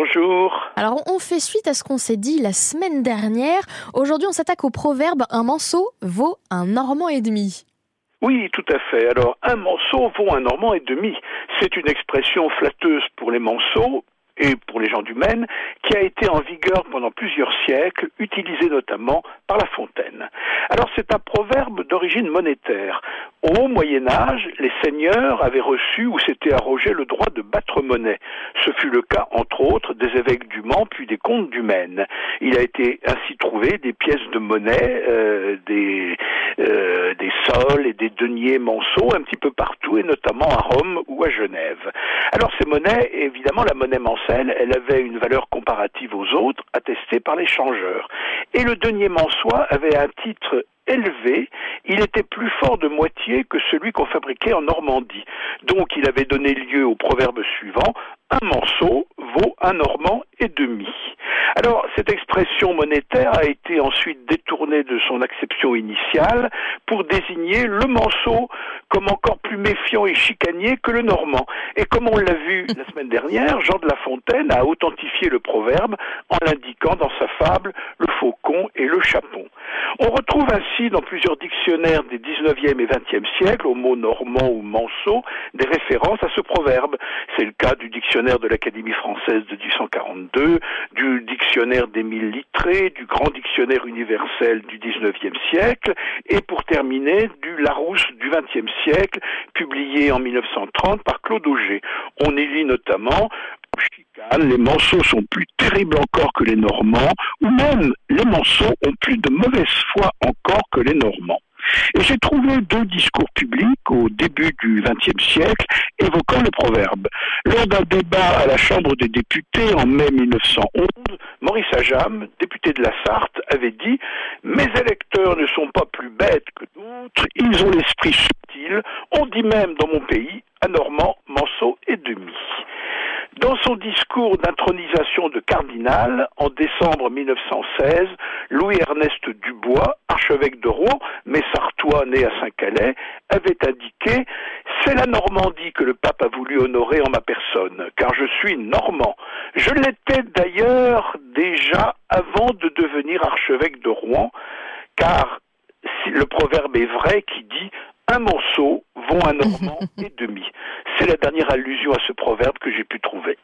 bonjour. Alors on fait suite à ce qu'on s'est dit la semaine dernière. Aujourd'hui on s'attaque au proverbe un manceau vaut un normand et demi. Oui, tout à fait. Alors, un manceau vaut un normand et demi. C'est une expression flatteuse pour les manceaux, et pour les gens du Maine, qui a été en vigueur pendant plusieurs siècles, utilisé notamment par La Fontaine. Alors c'est un proverbe d'origine monétaire. Au Moyen Âge, les seigneurs avaient reçu ou s'étaient arrogé le droit de battre monnaie. Ce fut le cas, entre autres, des évêques du Mans puis des comtes du Maine. Il a été ainsi trouvé des pièces de monnaie, euh, des, euh, des sols et des deniers manceaux un petit peu partout, et notamment à Rome ou à Genève. Alors ces monnaies, évidemment, la monnaie mancelle, elle avait une valeur comparative aux autres, attestée par les changeurs. Et le denier mansois avait un titre élevé, il était plus fort de moitié que celui qu'on fabriquait en Normandie. Donc il avait donné lieu au proverbe suivant, un manceau vaut un normand et demi. Alors, cette expression monétaire a été ensuite détournée de son acception initiale pour désigner le manceau comme encore plus méfiant et chicanier que le normand. Et comme on l'a vu la semaine dernière, Jean de La Fontaine a authentifié le proverbe en l'indiquant dans sa fable le faucon et le chapon. On retrouve ainsi dans plusieurs dictionnaires des 19e et 20e siècles, au mot normand ou manceau, des références à ce proverbe. C'est le cas du dictionnaire de l'Académie française de 1842, du dictionnaire d'Émile Littré, du grand dictionnaire universel du 19e siècle, et pour terminer, du Larousse du 20e siècle, publié en 1930 par Claude Auger. On y lit notamment les manceaux sont plus terribles encore que les Normands, ou même les manceaux ont plus de mauvaise foi encore que les Normands. Et j'ai trouvé deux discours publics au début du XXe siècle évoquant le proverbe. Lors d'un débat à la Chambre des députés en mai 1911, Maurice Ajam, député de la Sarthe, avait dit Mes électeurs ne sont pas plus bêtes que d'autres, ils ont l'esprit subtil, on dit même dans mon pays, un Normand, Manceau et demi. Dans son discours d'intronisation de cardinal en décembre 1916, Louis-Ernest Dubois, archevêque de Rouen, mais né à Saint-Calais, avait indiqué C'est la Normandie que le pape a voulu honorer en ma personne, car je suis normand. Je l'étais d'ailleurs déjà avant de devenir archevêque de Rouen, car le proverbe est vrai qui dit un morceau vaut un normand et demi. C'est la dernière allusion à ce proverbe que j'ai pu trouver.